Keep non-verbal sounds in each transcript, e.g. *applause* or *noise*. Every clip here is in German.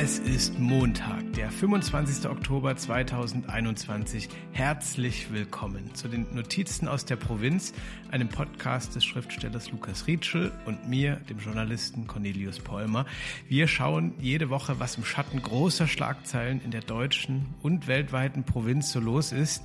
Es ist Montag, der 25. Oktober 2021. Herzlich willkommen zu den Notizen aus der Provinz, einem Podcast des Schriftstellers Lukas Rietschel und mir, dem Journalisten Cornelius Polmer. Wir schauen jede Woche, was im Schatten großer Schlagzeilen in der deutschen und weltweiten Provinz so los ist.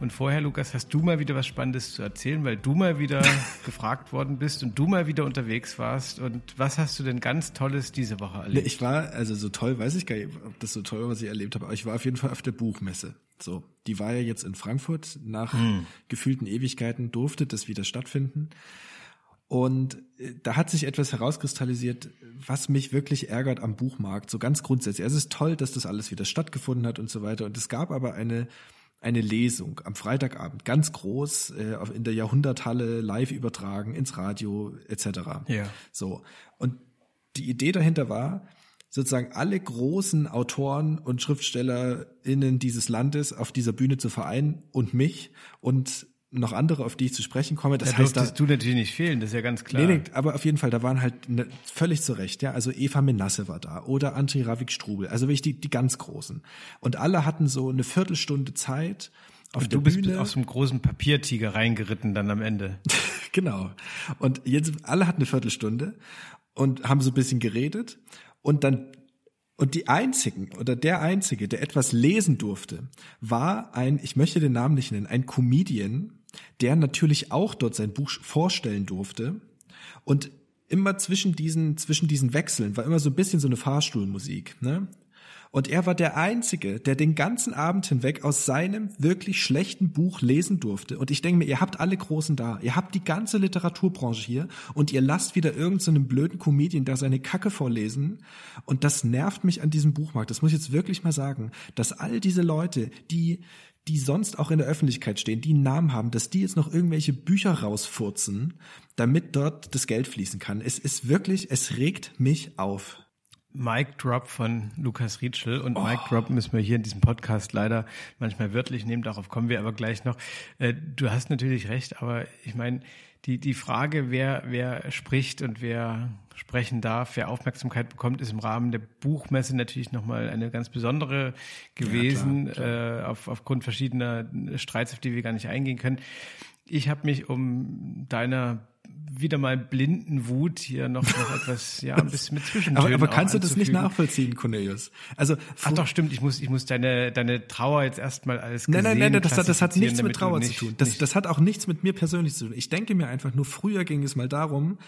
Und vorher, Lukas, hast du mal wieder was Spannendes zu erzählen, weil du mal wieder *laughs* gefragt worden bist und du mal wieder unterwegs warst. Und was hast du denn ganz Tolles diese Woche erlebt? Ich war, also so toll weiß ich gar nicht, ob das so toll war, was ich erlebt habe, aber ich war auf jeden Fall auf der Buchmesse. So, die war ja jetzt in Frankfurt. Nach hm. gefühlten Ewigkeiten durfte das wieder stattfinden. Und äh, da hat sich etwas herauskristallisiert, was mich wirklich ärgert am Buchmarkt, so ganz grundsätzlich. Also es ist toll, dass das alles wieder stattgefunden hat und so weiter. Und es gab aber eine eine Lesung am Freitagabend, ganz groß, äh, in der Jahrhunderthalle, live übertragen, ins Radio etc. Ja. So. Und die Idee dahinter war, sozusagen alle großen Autoren und SchriftstellerInnen dieses Landes auf dieser Bühne zu vereinen und mich und noch andere, auf die ich zu sprechen komme. Das da heißt, da du natürlich nicht fehlen, das ist ja ganz klar. Nee, nee, aber auf jeden Fall, da waren halt ne, völlig zu Recht, ja. Also Eva Menasse war da oder André Ravik Strubel, also wirklich die, die ganz Großen. Und alle hatten so eine Viertelstunde Zeit. Auf und du bist Bühne. aus so einem großen Papiertiger reingeritten dann am Ende. *laughs* genau. Und jetzt alle hatten eine Viertelstunde und haben so ein bisschen geredet und dann und die einzigen oder der einzige, der etwas lesen durfte, war ein, ich möchte den Namen nicht nennen, ein Comedian, der natürlich auch dort sein Buch vorstellen durfte. Und immer zwischen diesen, zwischen diesen Wechseln war immer so ein bisschen so eine Fahrstuhlmusik. Ne? Und er war der Einzige, der den ganzen Abend hinweg aus seinem wirklich schlechten Buch lesen durfte. Und ich denke mir, ihr habt alle Großen da. Ihr habt die ganze Literaturbranche hier und ihr lasst wieder irgendeinen so blöden Comedian da seine Kacke vorlesen. Und das nervt mich an diesem Buchmarkt. Das muss ich jetzt wirklich mal sagen, dass all diese Leute, die die sonst auch in der Öffentlichkeit stehen, die einen Namen haben, dass die jetzt noch irgendwelche Bücher rausfurzen, damit dort das Geld fließen kann. Es ist wirklich, es regt mich auf. Mic Drop von Lukas Rietschel und oh. Mic Drop müssen wir hier in diesem Podcast leider manchmal wörtlich nehmen, darauf kommen wir aber gleich noch. Äh, du hast natürlich recht, aber ich meine, die, die Frage, wer, wer spricht und wer sprechen darf, wer Aufmerksamkeit bekommt, ist im Rahmen der Buchmesse natürlich nochmal eine ganz besondere gewesen, ja, klar, klar. Äh, auf, aufgrund verschiedener Streits, auf die wir gar nicht eingehen können. Ich habe mich um deiner wieder mal blinden Wut hier noch, noch etwas, ja, ein bisschen mit Zwischentönen. Aber, aber kannst du das nicht nachvollziehen, Cornelius? Also, ach doch, stimmt, ich muss, ich muss deine, deine Trauer jetzt erstmal alles Nein, nein, nein, das, das hat nichts mit Trauer nicht, zu tun. Das, das hat auch nichts mit mir persönlich zu tun. Ich denke mir einfach nur, früher ging es mal darum,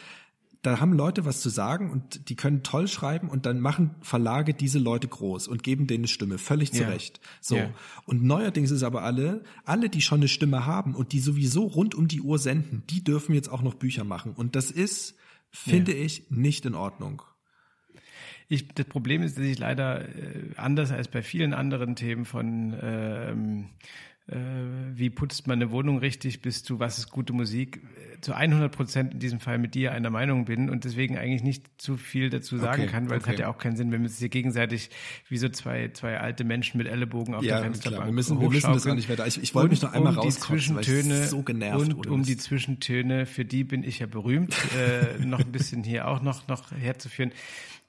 da haben Leute was zu sagen und die können toll schreiben und dann machen Verlage diese Leute groß und geben denen eine Stimme, völlig zu Recht. So. Ja. Und neuerdings ist aber alle, alle, die schon eine Stimme haben und die sowieso rund um die Uhr senden, die dürfen jetzt auch noch Bücher machen. Und das ist, finde ja. ich, nicht in Ordnung. Ich, das Problem ist, dass ich leider äh, anders als bei vielen anderen Themen von ähm, äh, wie putzt man eine Wohnung richtig, bis zu was ist gute Musik, äh, zu 100 Prozent in diesem Fall mit dir einer Meinung bin und deswegen eigentlich nicht zu viel dazu sagen okay, kann, weil okay. es hat ja auch keinen Sinn, wenn wir uns hier gegenseitig wie so zwei, zwei alte Menschen mit Ellenbogen auf ja, der Fensterbank klar. Wir müssen, wir müssen das gar nicht weiter. Ich, ich wollte mich noch einmal um rauskotzen, weil ich so genervt Und um die Zwischentöne, für die bin ich ja berühmt, äh, noch ein bisschen hier auch noch, noch herzuführen.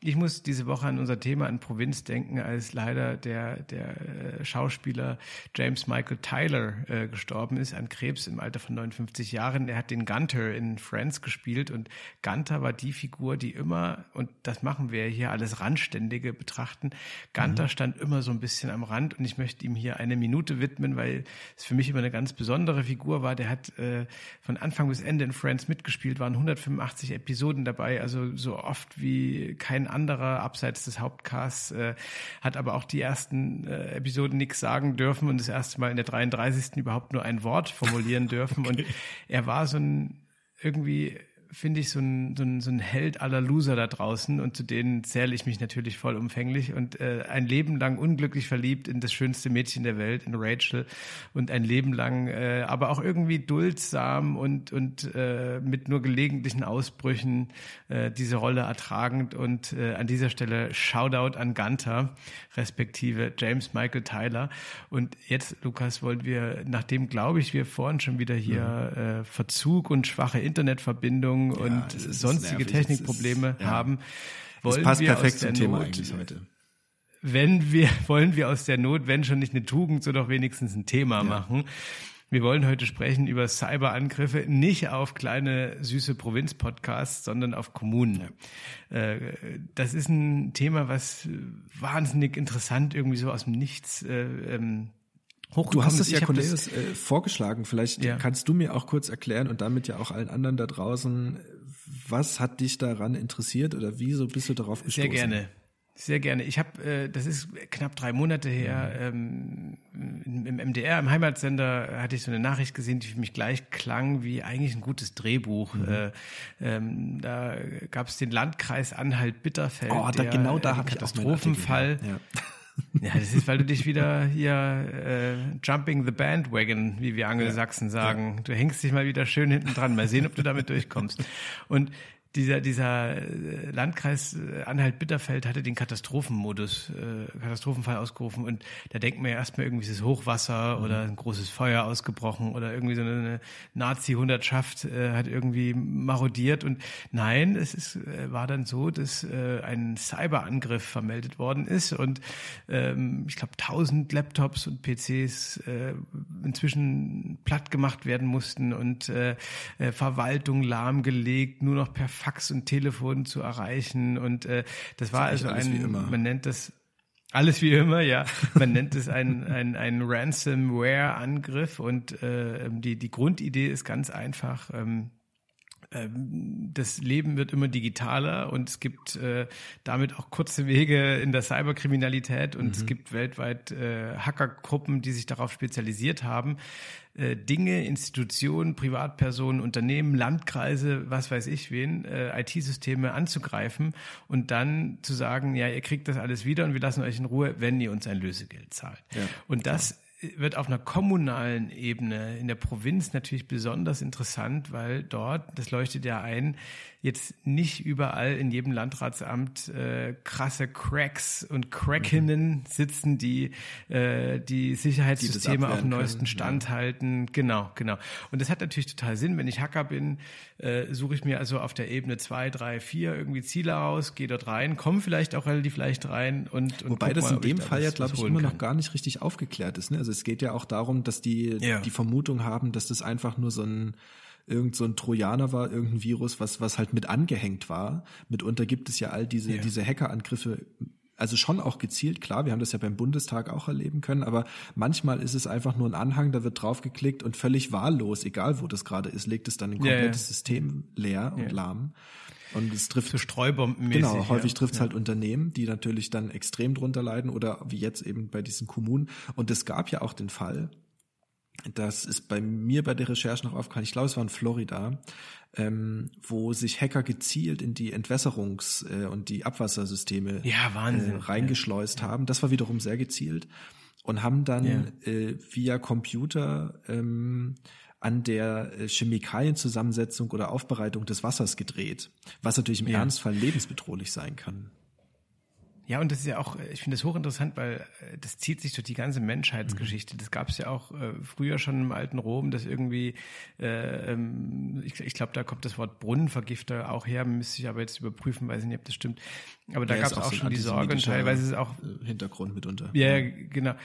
Ich muss diese Woche an unser Thema in Provinz denken, als leider der, der äh, Schauspieler James Michael Tyler äh, gestorben ist an Krebs im Alter von 59 Jahren. Er hat den Gunter in Friends gespielt und Gunter war die Figur, die immer, und das machen wir hier alles Randständige betrachten, Gunter mhm. stand immer so ein bisschen am Rand und ich möchte ihm hier eine Minute widmen, weil es für mich immer eine ganz besondere Figur war. Der hat äh, von Anfang bis Ende in Friends mitgespielt, waren 185 Episoden dabei, also so oft wie kein anderer abseits des Hauptcasts, äh, hat aber auch die ersten äh, Episoden nichts sagen dürfen und das erste Mal in der 33. überhaupt nur ein Wort formulieren dürfen. *laughs* okay. Und er war so ein irgendwie finde ich, so ein, so, ein, so ein Held aller Loser da draußen und zu denen zähle ich mich natürlich vollumfänglich. Und äh, ein Leben lang unglücklich verliebt in das schönste Mädchen der Welt, in Rachel. Und ein Leben lang, äh, aber auch irgendwie duldsam und, und äh, mit nur gelegentlichen Ausbrüchen äh, diese Rolle ertragend. Und äh, an dieser Stelle Shoutout an Gunter, respektive James Michael Tyler. Und jetzt, Lukas, wollen wir, nachdem, glaube ich, wir vorhin schon wieder hier mhm. äh, Verzug und schwache Internetverbindung ja, und sonstige Technikprobleme ist, haben. Wollen das passt perfekt zum Thema Not, eigentlich heute. wenn wir, *laughs* wollen wir aus der Not, wenn schon nicht eine Tugend, so doch wenigstens ein Thema machen. Wir wollen heute sprechen über Cyberangriffe, nicht auf kleine süße Provinz-Podcasts, sondern auf Kommunen. Ja. Äh, das ist ein Thema, was wahnsinnig interessant irgendwie so aus dem Nichts äh, ähm, Du hast es ja, Cornelius, äh, vorgeschlagen. Vielleicht ja. kannst du mir auch kurz erklären und damit ja auch allen anderen da draußen, was hat dich daran interessiert oder wieso bist du darauf gestoßen? Sehr gerne. Sehr gerne. Ich habe, äh, das ist knapp drei Monate her, ähm, im MDR, im Heimatsender, hatte ich so eine Nachricht gesehen, die für mich gleich klang wie eigentlich ein gutes Drehbuch. Mhm. Äh, ähm, da gab es den Landkreis Anhalt-Bitterfeld. Oh, da, genau da habe ich Katastrophenfall. Ja. Ja, das ist, weil du dich wieder hier äh, jumping the bandwagon, wie wir Angelsachsen sagen. Du hängst dich mal wieder schön hinten dran. Mal sehen, ob du damit durchkommst. Und dieser, dieser äh, Landkreis äh, Anhalt-Bitterfeld hatte den Katastrophenmodus, äh, Katastrophenfall ausgerufen und da denkt man ja erstmal irgendwie ist Hochwasser mhm. oder ein großes Feuer ausgebrochen oder irgendwie so eine Nazi-Hundertschaft äh, hat irgendwie marodiert und nein, es ist, äh, war dann so, dass äh, ein Cyberangriff vermeldet worden ist und ähm, ich glaube tausend Laptops und PCs äh, inzwischen platt gemacht werden mussten und äh, äh, Verwaltung lahmgelegt, nur noch per Fax und Telefon zu erreichen. Und äh, das war also ein, man nennt das alles wie immer, ja. Man nennt es ein, ein, ein Ransomware-Angriff und äh, die, die Grundidee ist ganz einfach. Ähm, das Leben wird immer digitaler und es gibt äh, damit auch kurze Wege in der Cyberkriminalität und mhm. es gibt weltweit äh, Hackergruppen, die sich darauf spezialisiert haben, äh, Dinge, Institutionen, Privatpersonen, Unternehmen, Landkreise, was weiß ich wen, äh, IT-Systeme anzugreifen und dann zu sagen, ja, ihr kriegt das alles wieder und wir lassen euch in Ruhe, wenn ihr uns ein Lösegeld zahlt. Ja, und das wird auf einer kommunalen Ebene in der Provinz natürlich besonders interessant, weil dort, das leuchtet ja ein, jetzt nicht überall in jedem Landratsamt äh, krasse Cracks und Crackinnen mhm. sitzen, die äh, die Sicherheitssysteme die auf dem neuesten Stand ja. halten. Genau, genau. Und das hat natürlich total Sinn. Wenn ich Hacker bin, äh, suche ich mir also auf der Ebene zwei, drei, vier irgendwie Ziele aus, gehe dort rein, komme vielleicht auch relativ leicht rein und, und wobei das mal, in dem Fall ja glaube ich immer kann. noch gar nicht richtig aufgeklärt ist. Ne? Also es geht ja auch darum, dass die ja. die Vermutung haben, dass das einfach nur so ein irgend so ein Trojaner war, irgendein Virus, was, was halt mit angehängt war. Mitunter gibt es ja all diese, ja. diese Hackerangriffe also schon auch gezielt, klar, wir haben das ja beim Bundestag auch erleben können, aber manchmal ist es einfach nur ein Anhang, da wird draufgeklickt und völlig wahllos, egal wo das gerade ist, legt es dann ein komplettes ja, ja. System leer und lahm. Und es trifft so Streubomben Genau, häufig trifft es halt Unternehmen, die natürlich dann extrem drunter leiden oder wie jetzt eben bei diesen Kommunen. Und es gab ja auch den Fall, das ist bei mir bei der Recherche noch aufgefallen, ich glaube, es war in Florida, ähm, wo sich Hacker gezielt in die Entwässerungs- äh, und die Abwassersysteme ja, Wahnsinn. Äh, reingeschleust ja. haben. Das war wiederum sehr gezielt und haben dann ja. äh, via Computer ähm, an der äh, Chemikalienzusammensetzung oder Aufbereitung des Wassers gedreht, was natürlich im Ernstfall lebensbedrohlich sein kann. Ja, und das ist ja auch, ich finde das hochinteressant, weil äh, das zieht sich durch die ganze Menschheitsgeschichte. Das gab es ja auch äh, früher schon im alten Rom, dass irgendwie, äh, ähm, ich, ich glaube, da kommt das Wort Brunnenvergifter auch her, müsste ich aber jetzt überprüfen, weiß ich nicht, ob das stimmt. Aber da ja, gab es auch, auch schon die Sorge und teilweise ist es auch Hintergrund mitunter. Ja, ja. genau.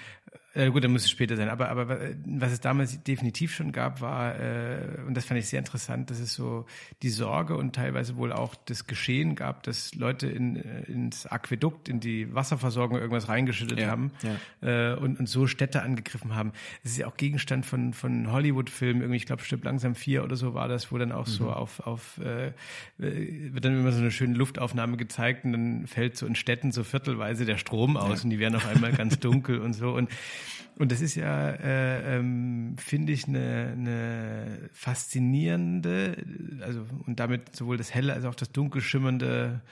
Äh, gut, dann muss es später sein. Aber, aber was es damals definitiv schon gab, war, äh, und das fand ich sehr interessant, dass es so die Sorge und teilweise wohl auch das Geschehen gab, dass Leute in, äh, ins Aquädukt, in die Wasserversorgung irgendwas reingeschüttet ja, haben ja. Äh, und, und so Städte angegriffen haben. Es ist ja auch Gegenstand von, von Hollywood-Filmen, irgendwie, ich glaube, Stück langsam vier oder so war das, wo dann auch mhm. so auf, auf äh, wird dann immer so eine schöne Luftaufnahme gezeigt und dann fällt so in Städten so viertelweise der Strom aus ja. und die werden auf einmal ganz *laughs* dunkel und so. Und und das ist ja, äh, ähm, finde ich, eine, eine faszinierende, also und damit sowohl das helle als auch das dunkel schimmernde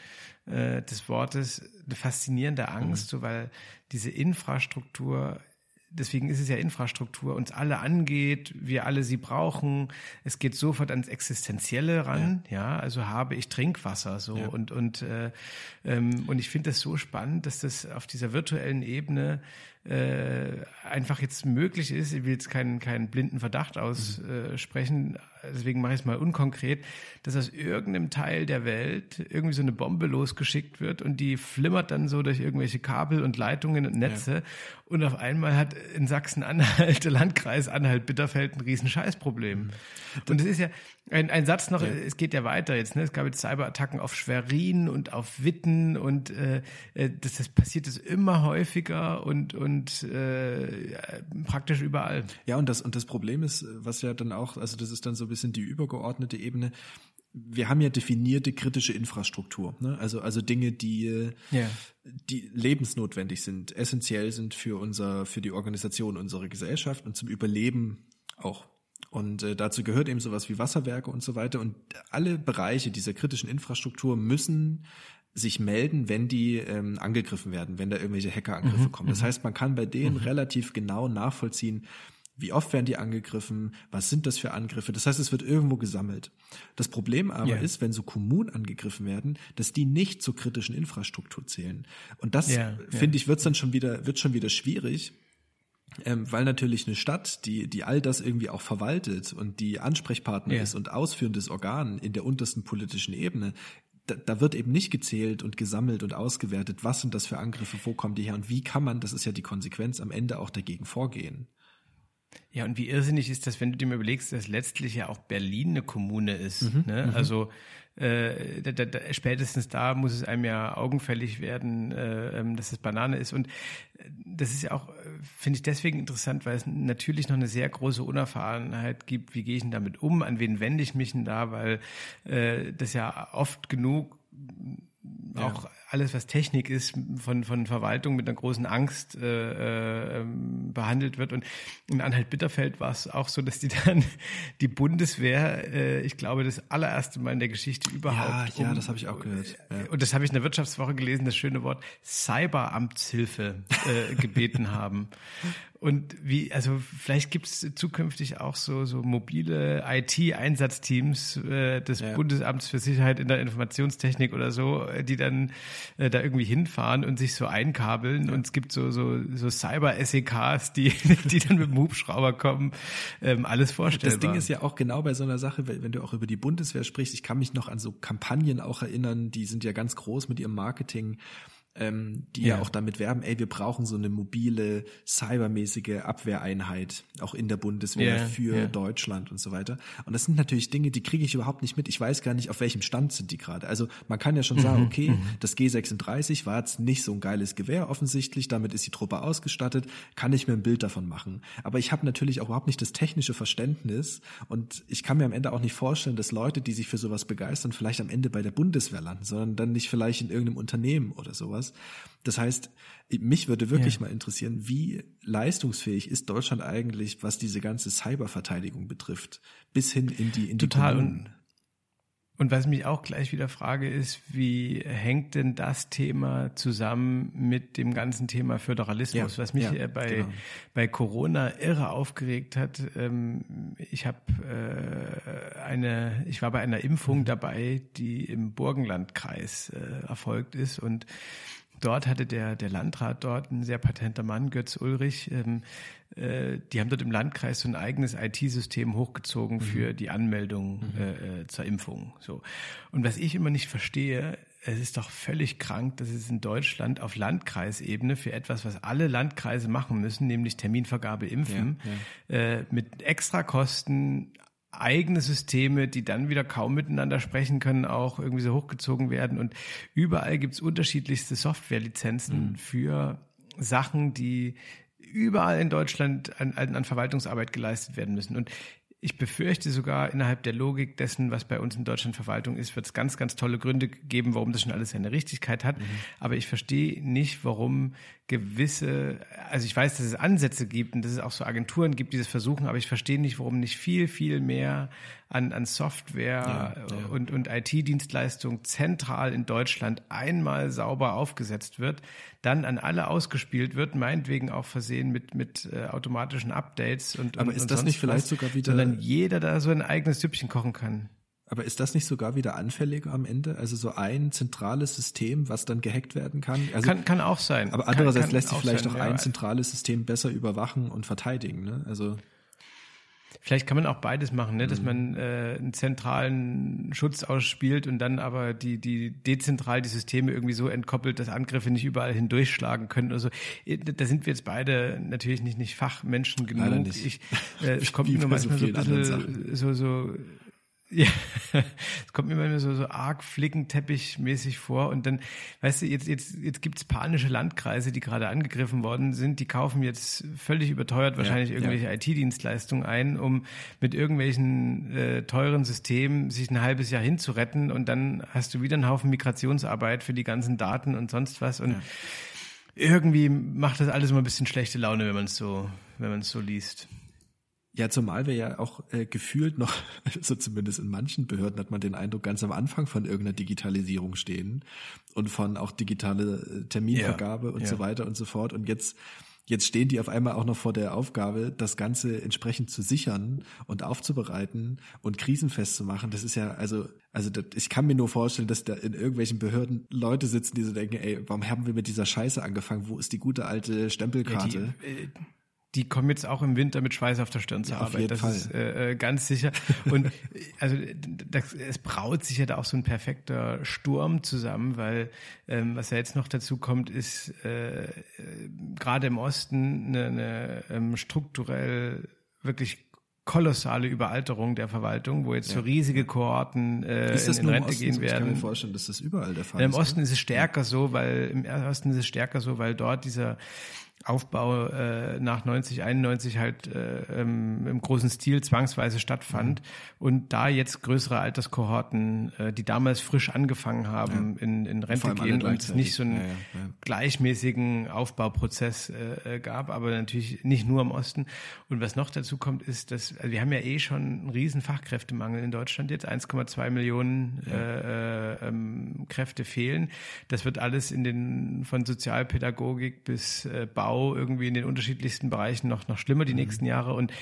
äh, des Wortes, eine faszinierende Angst, mhm. so weil diese Infrastruktur deswegen ist es ja Infrastruktur, uns alle angeht, wir alle sie brauchen. Es geht sofort ans Existenzielle ran, ja, ja also habe ich Trinkwasser so ja. und und äh, ähm, und ich finde das so spannend, dass das auf dieser virtuellen Ebene äh, einfach jetzt möglich ist, ich will jetzt keinen, keinen blinden Verdacht aussprechen, deswegen mache ich es mal unkonkret, dass aus irgendeinem Teil der Welt irgendwie so eine Bombe losgeschickt wird und die flimmert dann so durch irgendwelche Kabel und Leitungen und Netze ja. und auf einmal hat in Sachsen-Anhalt, *laughs* der Landkreis Anhalt-Bitterfeld ein riesen Scheißproblem. Mhm. Und es ist ja ein, ein Satz noch, ja. es geht ja weiter jetzt, ne? es gab jetzt Cyberattacken auf Schwerin und auf Witten und äh, äh das, das passiert es immer häufiger und, und äh, praktisch überall. Ja, und das, und das Problem ist, was ja dann auch, also das ist dann so ein bisschen die übergeordnete Ebene. Wir haben ja definierte kritische Infrastruktur, ne? also also Dinge, die ja. die lebensnotwendig sind, essentiell sind für unser für die Organisation unserer Gesellschaft und zum Überleben auch. Und äh, dazu gehört eben sowas wie Wasserwerke und so weiter. Und alle Bereiche dieser kritischen Infrastruktur müssen sich melden, wenn die ähm, angegriffen werden, wenn da irgendwelche Hackerangriffe mhm. kommen. Das mhm. heißt, man kann bei denen mhm. relativ genau nachvollziehen, wie oft werden die angegriffen? Was sind das für Angriffe? Das heißt, es wird irgendwo gesammelt. Das Problem aber yeah. ist, wenn so Kommunen angegriffen werden, dass die nicht zur kritischen Infrastruktur zählen. Und das, yeah, finde ich, wird dann schon wieder, wird schon wieder schwierig. Ähm, weil natürlich eine Stadt, die, die all das irgendwie auch verwaltet und die Ansprechpartner yeah. ist und ausführendes Organ in der untersten politischen Ebene, da, da wird eben nicht gezählt und gesammelt und ausgewertet, was sind das für Angriffe, wo kommen die her und wie kann man, das ist ja die Konsequenz, am Ende auch dagegen vorgehen. Ja, und wie irrsinnig ist das, wenn du dir mal überlegst, dass letztlich ja auch Berlin eine Kommune ist. Mhm, ne? Mhm. Also äh, da, da, spätestens da muss es einem ja augenfällig werden, äh, ähm, dass es Banane ist. Und äh, das ist ja auch, finde ich deswegen interessant, weil es natürlich noch eine sehr große Unerfahrenheit gibt. Wie gehe ich denn damit um? An wen wende ich mich denn da? Weil äh, das ja oft genug auch ja. Alles, was Technik ist, von, von Verwaltung mit einer großen Angst äh, äh, behandelt wird. Und in Anhalt-Bitterfeld war es auch so, dass die *laughs* dann die Bundeswehr, äh, ich glaube, das allererste Mal in der Geschichte überhaupt. Ja, ja, um, das habe ich auch gehört. Ja. Und das habe ich in der Wirtschaftswoche gelesen, das schöne Wort Cyberamtshilfe äh, *laughs* gebeten haben. Und wie, also vielleicht gibt es zukünftig auch so, so mobile IT-Einsatzteams äh, des ja. Bundesamts für Sicherheit in der Informationstechnik oder so, äh, die dann äh, da irgendwie hinfahren und sich so einkabeln. Ja. Und es gibt so, so, so Cyber-SEKs, die, *laughs* die dann mit dem Hubschrauber kommen. Ähm, alles vorstellbar. Das Ding ist ja auch genau bei so einer Sache, wenn du auch über die Bundeswehr sprichst, ich kann mich noch an so Kampagnen auch erinnern, die sind ja ganz groß mit ihrem Marketing ähm, die ja. ja. auch damit werben, ey, wir brauchen so eine mobile, cybermäßige Abwehreinheit, auch in der Bundeswehr yeah, für yeah. Deutschland und so weiter. Und das sind natürlich Dinge, die kriege ich überhaupt nicht mit. Ich weiß gar nicht, auf welchem Stand sind die gerade. Also man kann ja schon mhm, sagen, okay, mhm. das G36 war jetzt nicht so ein geiles Gewehr offensichtlich, damit ist die Truppe ausgestattet, kann ich mir ein Bild davon machen. Aber ich habe natürlich auch überhaupt nicht das technische Verständnis und ich kann mir am Ende auch nicht vorstellen, dass Leute, die sich für sowas begeistern, vielleicht am Ende bei der Bundeswehr landen, sondern dann nicht vielleicht in irgendeinem Unternehmen oder sowas sowas. Das heißt, mich würde wirklich ja. mal interessieren, wie leistungsfähig ist Deutschland eigentlich, was diese ganze Cyberverteidigung betrifft, bis hin in die in die Total. Kommunen. Und was mich auch gleich wieder frage, ist, wie hängt denn das Thema zusammen mit dem ganzen Thema Föderalismus, ja, was mich ja, bei, genau. bei Corona irre aufgeregt hat. Ähm, ich habe äh, eine, ich war bei einer Impfung mhm. dabei, die im Burgenlandkreis äh, erfolgt ist und dort hatte der, der Landrat dort, ein sehr patenter Mann, Götz Ulrich, ähm, äh, die haben dort im Landkreis so ein eigenes IT-System hochgezogen mhm. für die Anmeldung mhm. äh, äh, zur Impfung. So. Und was ich immer nicht verstehe, es ist doch völlig krank, dass es in Deutschland auf Landkreisebene für etwas, was alle Landkreise machen müssen, nämlich Terminvergabe impfen, ja, ja. Äh, mit Extrakosten eigene Systeme, die dann wieder kaum miteinander sprechen können, auch irgendwie so hochgezogen werden. Und überall gibt's unterschiedlichste Softwarelizenzen mhm. für Sachen, die überall in Deutschland an, an Verwaltungsarbeit geleistet werden müssen. Und ich befürchte sogar innerhalb der Logik dessen, was bei uns in Deutschland Verwaltung ist, wird es ganz, ganz tolle Gründe geben, warum das schon alles seine Richtigkeit hat. Mhm. Aber ich verstehe nicht, warum gewisse, also ich weiß, dass es Ansätze gibt und dass es auch so Agenturen gibt, die das versuchen, aber ich verstehe nicht, warum nicht viel, viel mehr an, an Software ja, ja. und, und IT-Dienstleistung zentral in Deutschland einmal sauber aufgesetzt wird, dann an alle ausgespielt wird, meinetwegen auch versehen mit, mit äh, automatischen Updates und Aber und, ist und das nicht vielleicht was, sogar wieder sondern jeder da so ein eigenes Süppchen kochen kann. Aber ist das nicht sogar wieder anfälliger am Ende? Also so ein zentrales System, was dann gehackt werden kann? Also, kann, kann auch sein. Aber andererseits kann, kann lässt sich vielleicht sein, auch ja. ein zentrales System besser überwachen und verteidigen. Ne? Also Vielleicht kann man auch beides machen, ne? Mhm. dass man äh, einen zentralen Schutz ausspielt und dann aber die, die dezentral die Systeme irgendwie so entkoppelt, dass Angriffe nicht überall hindurchschlagen können. Also da sind wir jetzt beide natürlich nicht, nicht Fachmenschen genug. Leider nicht. Ich, äh, es kommt *laughs* mir so manchmal so ein bisschen so, so ja, *laughs* es kommt mir manchmal so, so arg flickenteppich-mäßig vor. Und dann, weißt du, jetzt, jetzt, jetzt gibt's panische Landkreise, die gerade angegriffen worden sind, die kaufen jetzt völlig überteuert wahrscheinlich ja. irgendwelche IT-Dienstleistungen ein, um mit irgendwelchen äh, teuren Systemen sich ein halbes Jahr hinzuretten und dann hast du wieder einen Haufen Migrationsarbeit für die ganzen Daten und sonst was. Und Ja. irgendwie macht das alles immer ein bisschen schlechte Laune, wenn man es so, wenn man es so liest. Ja, zumal wir ja auch äh, gefühlt noch, *laughs* so zumindest in manchen Behörden hat man den Eindruck, ganz am Anfang von irgendeiner Digitalisierung stehen und von auch digitale äh, Terminvergabe Ja, und ja. so weiter und so fort. Und jetzt, jetzt stehen die auf einmal auch noch vor der Aufgabe, das Ganze entsprechend zu sichern und aufzubereiten und krisenfest zu machen. Das ist ja, also, also das, ich kann mir nur vorstellen, dass da in irgendwelchen Behörden Leute sitzen, die so denken, ey, warum haben wir mit dieser Scheiße angefangen? Wo ist die gute alte Stempelkarte? die, äh, die kommen jetzt auch im Winter mit Schweiß auf der Stirn zur Ja, auf Arbeit. jeden das Fall. ist äh, äh, ganz sicher. Und äh, also das, es braut sich ja da auch so ein perfekter Sturm zusammen, weil ähm, was ja jetzt noch dazu kommt, ist äh, äh, gerade im Osten eine, eine ähm, strukturell wirklich kolossale Überalterung der Verwaltung, wo jetzt so riesige Kohorten äh, ist das in, in nur im Rente Osten gehen so? Ich kann werden. mir vorstellen, dass das überall der Fall Im ist. Osten ne? ist es stärker so, weil im Osten ist es stärker so, weil dort dieser Aufbau äh, nach 90, 91 halt äh, ähm, im großen Stil zwangsweise stattfand und da jetzt größere Alterskohorten, äh, die damals frisch angefangen haben, in, in Rente gehen und es nicht so einen Ja, ja, ja. gleichmäßigen Aufbauprozess äh, äh, gab, aber natürlich nicht nur im Osten. Und was noch dazu kommt, ist, dass also wir haben ja eh schon einen riesen Fachkräftemangel in Deutschland jetzt, 1,2 Millionen äh, äh, ähm, Kräfte fehlen. Das wird alles in den von Sozialpädagogik bis äh, Bau irgendwie in den unterschiedlichsten Bereichen noch noch schlimmer die nächsten Jahre und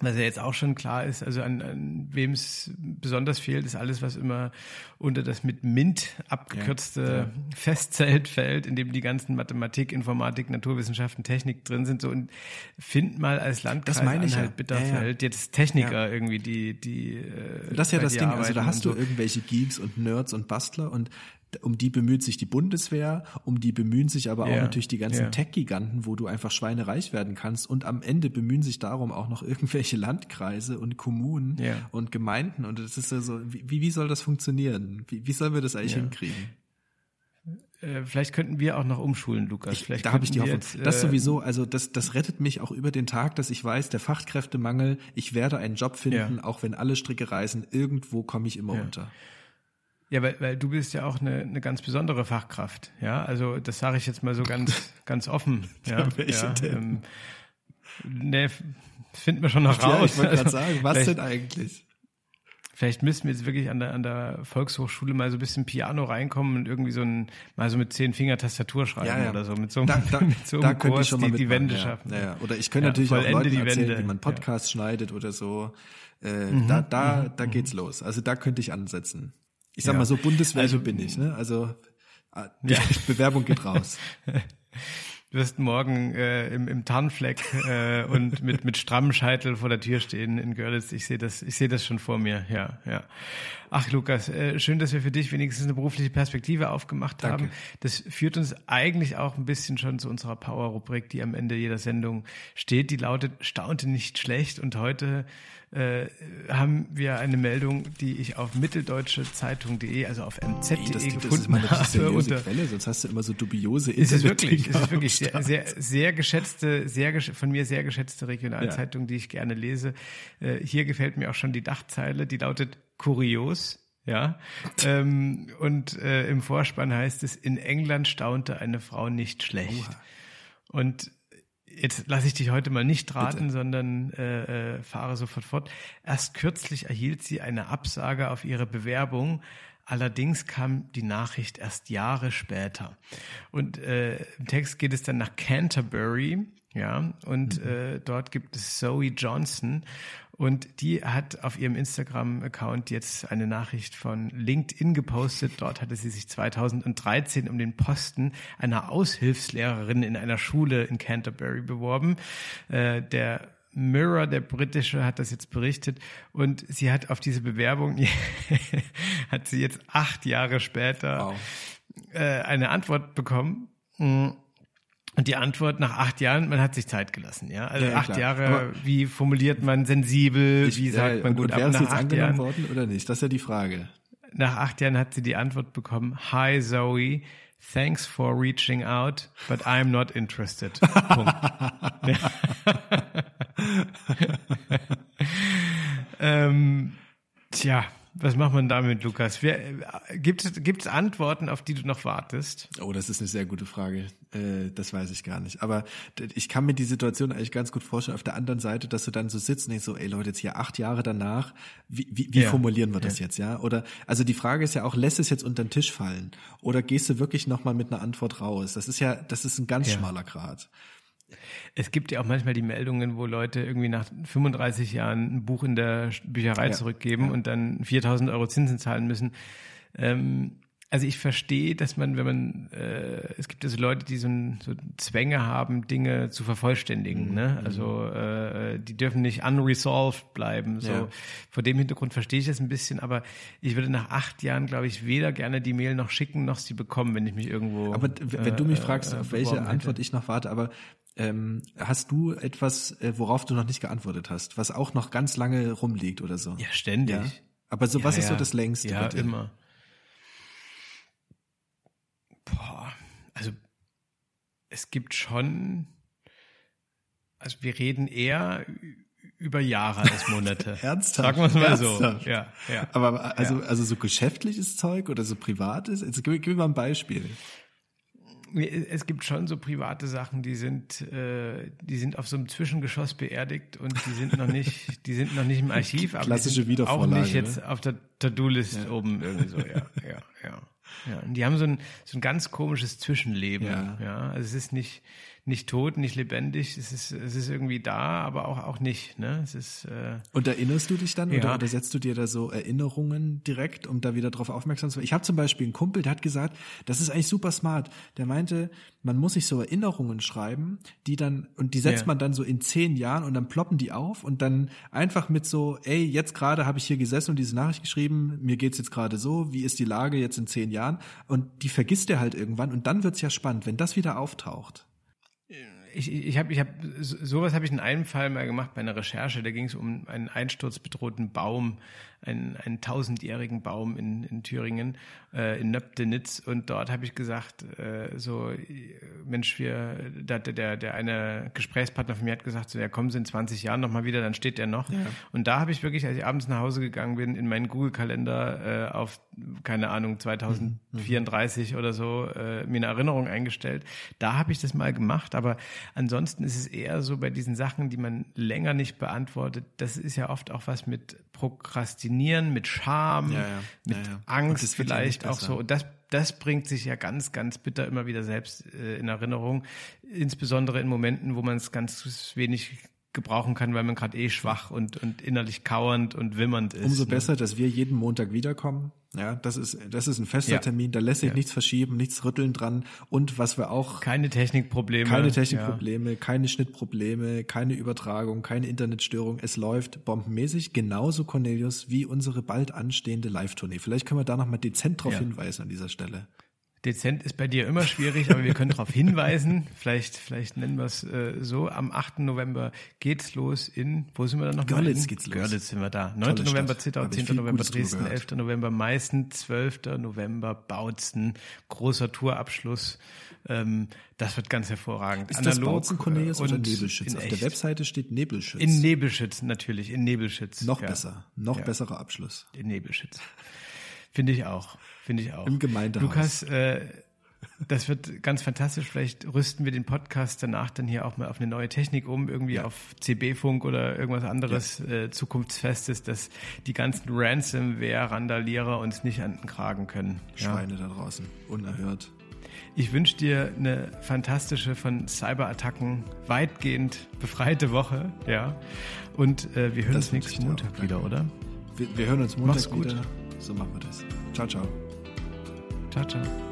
was ja jetzt auch schon klar ist, also an, an wem es besonders fehlt, ist alles, was immer unter das mit MINT abgekürzte Festzelt fällt, in dem die ganzen Mathematik, Informatik, Naturwissenschaften, Technik drin sind. So und find mal als Landkreis Das meine ich ja. Anhalt Bitterfeld jetzt Techniker irgendwie, die die äh, Das ist ja das Ding. Also da hast du so. irgendwelche Geeks und Nerds und Bastler und um die bemüht sich die Bundeswehr, um die bemühen sich aber auch natürlich die ganzen ja. Tech-Giganten, wo du einfach schweinereich werden kannst. Und am Ende bemühen sich darum auch noch *laughs* irgendwelche Landkreise und Kommunen Ja. und Gemeinden. Und das ist ja so, wie, wie soll das funktionieren? Wie, wie sollen wir das eigentlich hinkriegen? Äh, vielleicht könnten wir auch noch umschulen, Lukas. Vielleicht da habe ich die Hoffnung. jetzt, das äh, sowieso, also das, das rettet mich auch über den Tag, dass ich weiß, der Fachkräftemangel, ich werde einen Job finden, Ja. auch wenn alle Stricke reißen, irgendwo komme ich immer Ja. unter. Ja, weil, weil du bist ja auch eine, eine ganz besondere Fachkraft. Ja, also das sage ich jetzt mal so ganz, *laughs* ganz offen. Ja, welche ja, denn? Ähm, ne, f- finden wir schon noch Ja, raus. ich wollte gerade Also, sagen, was denn eigentlich? Vielleicht müssen wir jetzt wirklich an der, an der Volkshochschule mal so ein bisschen Piano reinkommen und irgendwie so ein, mal so mit zehn Finger Tastatur schreiben Ja, ja. oder so. Mit so einem, Da, da, *laughs* mit so einem Kurs ich schon mal die, die Wände ja. schaffen. Ja, ja. Oder ich könnte Ja, natürlich auch Leuten die erzählen, wie man Ja. Podcasts schneidet oder so. Äh, Mhm. Da, da, da geht's los. Also da könnte ich ansetzen. Ich sag Ja. mal so, Bundeswehr Also- bin ich, ne? Also die Ja. Bewerbung geht raus. *laughs* Du wirst morgen äh, im, im Tarnfleck äh, und mit, mit strammem Scheitel vor der Tür stehen in Görlitz. Ich sehe das, ich sehe das schon vor mir. Ja, ja. Ach, Lukas, äh, schön, dass wir für dich wenigstens eine berufliche Perspektive aufgemacht Danke. haben. Das führt uns eigentlich auch ein bisschen schon zu unserer Power-Rubrik, die am Ende jeder Sendung steht. Die lautet Staunte nicht schlecht. Und heute äh, haben wir eine Meldung, die ich auf mitteldeutschezeitung.de, also auf mz.de Ey, das, das ist gefunden mal eine richtig habe. Quelle, sonst hast du immer so dubiose ist es wirklich, ist es wirklich sehr, sehr, sehr geschätzte, sehr gesch von mir sehr geschätzte Regionalzeitung, die ich gerne lese. Äh, hier gefällt mir auch schon die Dachzeile, die lautet kurios. Ja, *laughs* ähm, und äh, im Vorspann heißt es, in England staunte eine Frau nicht schlecht. Und jetzt lasse ich dich heute mal nicht raten, sondern äh, äh, fahre sofort fort. Erst kürzlich erhielt sie eine Absage auf ihre Bewerbung. Allerdings kam die Nachricht erst Jahre später. Und äh, im Text geht es dann nach Canterbury. Ja, und mhm. äh, dort gibt es Zoe Johnson und die hat auf ihrem Instagram-Account jetzt eine Nachricht von LinkedIn gepostet. Dort hatte sie sich 2013 um den Posten einer Aushilfslehrerin in einer Schule in Canterbury beworben. Äh, der Mirror, der britische, hat das jetzt berichtet und sie hat auf diese Bewerbung, *laughs* hat sie jetzt acht Jahre später wow. äh, eine Antwort bekommen. Mm. Und die Antwort nach acht Jahren, man hat sich Zeit gelassen, ja. Also ja, acht klar. Jahre, Aber wie formuliert man sensibel, ich, wie sagt ja, man gut ab nach jetzt acht Jahren worden oder nicht? Das ist ja die Frage. Nach acht Jahren hat sie die Antwort bekommen: Hi Zoe, thanks for reaching out, but I'm not interested. Punkt. *laughs* *laughs* *laughs* ähm, tja, was macht man damit, Lukas? Gibt es gibt's Antworten, auf die du noch wartest? Oh, das ist eine sehr gute Frage. Äh, das weiß ich gar nicht. Aber ich kann mir die Situation eigentlich ganz gut vorstellen. Auf der anderen Seite, dass du dann so sitzt und denkst so, ey Leute, jetzt hier acht Jahre danach, wie, wie, wie ja. formulieren wir das ja. jetzt, ja? Oder, also die Frage ist ja auch, lässt es jetzt unter den Tisch fallen? Oder gehst du wirklich nochmal mit einer Antwort raus? Das ist ja, das ist ein ganz ja. schmaler Grad. Es gibt ja auch manchmal die Meldungen, wo Leute irgendwie nach 35 Jahren ein Buch in der Bücherei ja, zurückgeben ja. und dann 4000 Euro Zinsen zahlen müssen. Ähm, also ich verstehe, dass man, wenn man, äh, es gibt also Leute, die so, ein, so Zwänge haben, Dinge zu vervollständigen. Mhm. Ne? Also äh, die dürfen nicht unresolved bleiben. So ja. vor dem Hintergrund verstehe ich das ein bisschen, aber ich würde nach acht Jahren, glaube ich, weder gerne die Mail noch schicken, noch sie bekommen, wenn ich mich irgendwo. Aber wenn du mich äh, fragst, auf welche Antwort hätte. ich noch warte, aber ähm, hast du etwas, äh, worauf du noch nicht geantwortet hast, was auch noch ganz lange rumliegt oder so? Ja, ständig. Ja? Aber so, ja, was ist so das längste? Ja, bitte? immer. Boah, also es gibt schon, also wir reden eher über Jahre als Monate. *laughs* Ernsthaft? Sagen wir es mal Ernsthaft? so. Ja, ja. Aber also, ja. also so geschäftliches Zeug oder so privates? Jetzt gib, gib mir mal ein Beispiel es gibt schon so private Sachen, die sind, äh, die sind auf so einem Zwischengeschoss beerdigt und die sind noch nicht, die sind noch nicht im *laughs* Archiv, aber Klassische Wiedervorlage, auch nicht jetzt ne? auf der To-Do-List ja. oben irgendwie so, ja, ja, ja. Ja, und die haben so ein, so ein ganz komisches Zwischenleben. Ja. ja. Also es ist nicht, nicht tot, nicht lebendig. Es ist, es ist irgendwie da, aber auch, auch nicht. Ne? Es ist, äh, Und erinnerst du dich dann ja. oder, oder setzt du dir da so Erinnerungen direkt, um da wieder drauf aufmerksam zu werden? Ich habe zum Beispiel einen Kumpel, der hat gesagt, das ist eigentlich super smart. Der meinte, man muss sich so Erinnerungen schreiben, die dann, und die setzt ja. man dann so in zehn Jahren und dann ploppen die auf und dann einfach mit so, ey, jetzt gerade habe ich hier gesessen und diese Nachricht geschrieben, mir geht's jetzt gerade so, wie ist die Lage jetzt in zehn Jahren? Und die vergisst er halt irgendwann und dann wird's ja spannend, wenn das wieder auftaucht Yeah. Ich, ich habe, ich hab, sowas habe ich in einem Fall mal gemacht bei einer Recherche. Da ging es um einen einsturzbedrohten Baum, einen, einen tausendjährigen Baum in, in Thüringen, äh, in Nöptenitz. Und dort habe ich gesagt, äh, so, Mensch, wir, der, der, der eine Gesprächspartner von mir hat gesagt, so, ja, kommen Sie in 20 Jahren nochmal wieder, dann steht der noch. Ja. Und da habe ich wirklich, als ich abends nach Hause gegangen bin, in meinen Google-Kalender äh, auf, keine Ahnung, 2034 mhm. oder so, äh, mir eine Erinnerung eingestellt. Da habe ich das mal gemacht, aber ansonsten ist es eher so bei diesen Sachen, die man länger nicht beantwortet, das ist ja oft auch was mit Prokrastinieren, mit Scham, ja, ja. mit ja, Angst vielleicht auch so. Und das, das bringt sich ja ganz, ganz bitter immer wieder selbst äh, in Erinnerung. Insbesondere in Momenten, wo man es ganz wenig gebrauchen kann, weil man gerade eh schwach und, und innerlich kauernd und wimmernd ist. Umso ne? besser, dass wir jeden Montag wiederkommen. Ja, das ist, das ist ein fester ja. Termin, da lässt sich ja. nichts verschieben, nichts rütteln dran. Und was wir auch. Keine Technikprobleme. Keine Technikprobleme, ja. keine Schnittprobleme, keine Übertragung, keine Internetstörung. Es läuft bombenmäßig. Genauso, Cornelius, wie unsere bald anstehende Live-Tournee. Vielleicht können wir da nochmal dezent drauf hinweisen an dieser Stelle. Dezent ist bei dir immer schwierig, aber wir können darauf hinweisen. Vielleicht, vielleicht nennen wir es äh, so. Am 8. November geht's los in, wo sind wir dann noch? Görlitz geht's los. Görlitz sind wir da. 9. Tolle November Zittau, 10. November Dresden, 11. November Meißen, 12. November Bautzen. Großer Tourabschluss. Ähm, das wird ganz hervorragend. Ist Analog das Bautzen Cornelius oder Nebelschütz? Auf der Webseite steht Nebelschütz. In Nebelschütz, natürlich, in Nebelschütz. Noch ja. besser, noch ja. besserer Abschluss. In Nebelschütz. Finde ich auch. Finde ich auch. Im Gemeindehaus. Lukas, äh, das wird ganz fantastisch. Vielleicht rüsten wir den Podcast danach dann hier auch mal auf eine neue Technik um, irgendwie ja. auf CB-Funk oder irgendwas anderes ja. äh, zukunftsfestes, dass die ganzen Ransomware-Randalierer uns nicht an den Kragen können. Schweine ja. da draußen, unerhört. Ich wünsche dir eine fantastische, von Cyberattacken weitgehend befreite Woche. Ja. Und äh, wir hören Das uns nächsten. Montag wieder, oder? Wir, wir hören uns Montag Mach's gut. wieder. So machen wir das. Ciao, ciao. Ciao, ciao.